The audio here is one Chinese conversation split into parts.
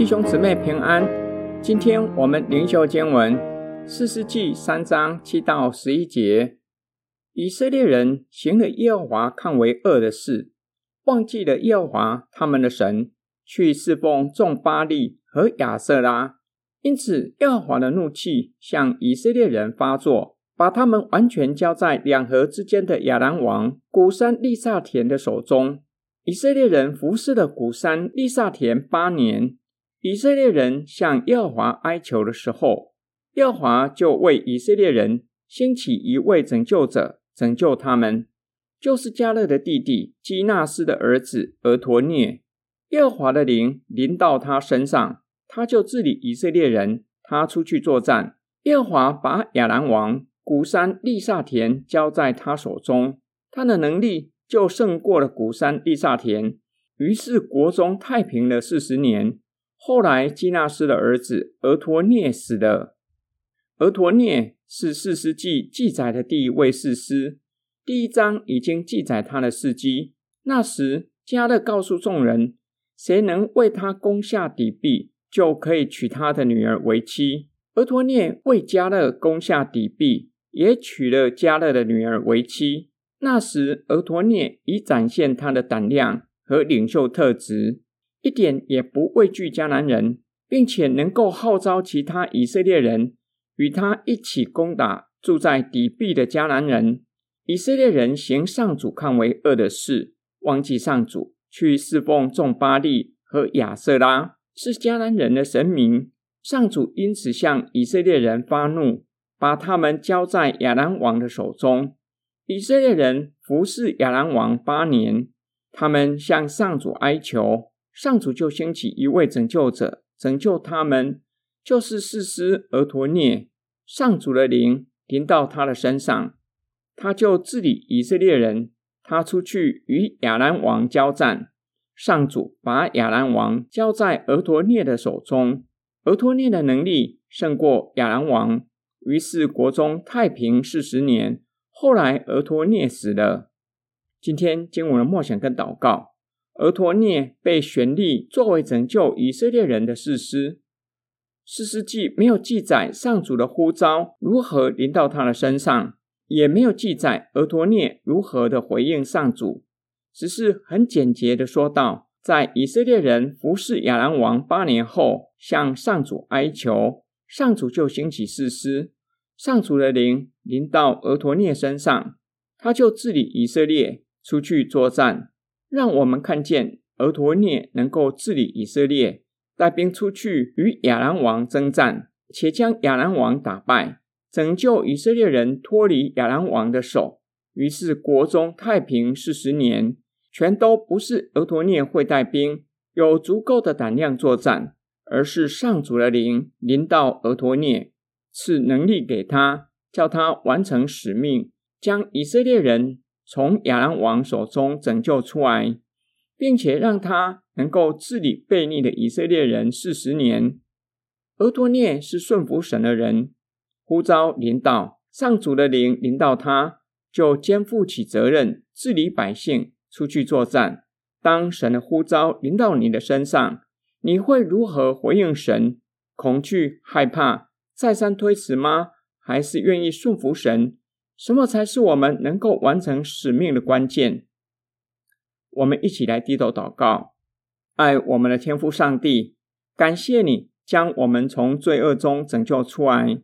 弟兄姊妹平安，今天我们灵修经文四世纪三章七到十一节。以色列人行了耶和华看为恶的事，忘记了耶和华他们的神，去侍奉众巴力和亚舍拉，因此耶和华的怒气向以色列人发作，把他们完全交在两河之间的亚兰王古珊利萨田的手中。以色列人服侍了古珊利萨田八年。以色列人向耶和华哀求的时候，耶和华就为以色列人兴起一位拯救者，拯救他们，就是迦勒的弟弟基纳斯的儿子俄陀涅。耶和华的灵临到他身上，他就治理以色列人。他出去作战，耶和华把亚兰王古山利萨田交在他手中，他的能力就胜过了古山利萨田。于是国中太平了四十年。后来，基纳斯的儿子俄陀聂死了。俄陀聂是四世纪记载的第一位士师。第一章已经记载他的事迹。那时，加勒告诉众人，谁能为他攻下底壁，就可以娶他的女儿为妻。俄陀聂为加勒攻下底壁，也娶了加勒的女儿为妻。那时，俄陀聂已展现他的胆量和领袖特质。一点也不畏惧迦南人，并且能够号召其他以色列人与他一起攻打住在底壁的迦南人。以色列人行上主看为恶的事，忘记上主，去侍奉众巴力和亚舍拉，是迦南人的神明。上主因此向以色列人发怒，把他们交在亚兰王的手中。以色列人服侍亚兰王八年，他们向上主哀求。上主就兴起一位拯救者，拯救他们，就是士师俄陀聂。上主的灵临到他的身上，他就治理以色列人。他出去与亚兰王交战，上主把亚兰王交在俄陀聂的手中。俄陀聂的能力胜过亚兰王，于是国中太平四十年。后来俄陀聂死了。今天经文的默想跟祷告。俄陀聂被选立作为拯救以色列人的士师，士师记没有记载上主的呼召如何临到他的身上，也没有记载俄陀聂如何的回应上主，只是很简洁的说道：在以色列人服侍亚兰王八年后，向上主哀求，上主就兴起士师，上主的灵临到俄陀聂身上，他就治理以色列，出去作战。让我们看见俄陀聂能够治理以色列，带兵出去与亚兰王征战，且将亚兰王打败，拯救以色列人脱离亚兰王的手。于是国中太平四十年，全都不是俄陀聂会带兵，有足够的胆量作战，而是上主的灵临到俄陀聂，赐能力给他，叫他完成使命，将以色列人。从亚兰王手中拯救出来，并且让他能够治理悖逆的以色列人四十年。俄陀聂是顺服神的人，呼召临到，上主的灵临到他，就肩负起责任，治理百姓，出去作战。当神的呼召临到你的身上，你会如何回应神？恐惧、害怕、再三推辞吗？还是愿意顺服神？什么才是我们能够完成使命的关键？我们一起来低头祷告，爱我们的天父上帝，感谢你将我们从罪恶中拯救出来，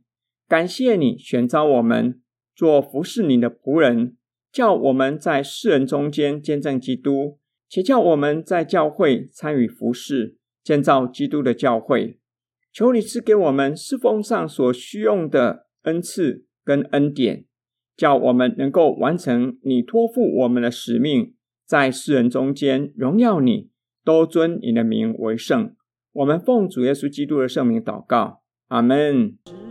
感谢你选召我们做服侍你的仆人，叫我们在世人中间见证基督，且叫我们在教会参与服侍，建造基督的教会。求你赐给我们侍奉上所需用的恩赐跟恩典。叫我们能够完成你托付我们的使命，在世人中间荣耀你，都尊你的名为圣。我们奉主耶稣基督的圣名祷告，阿门。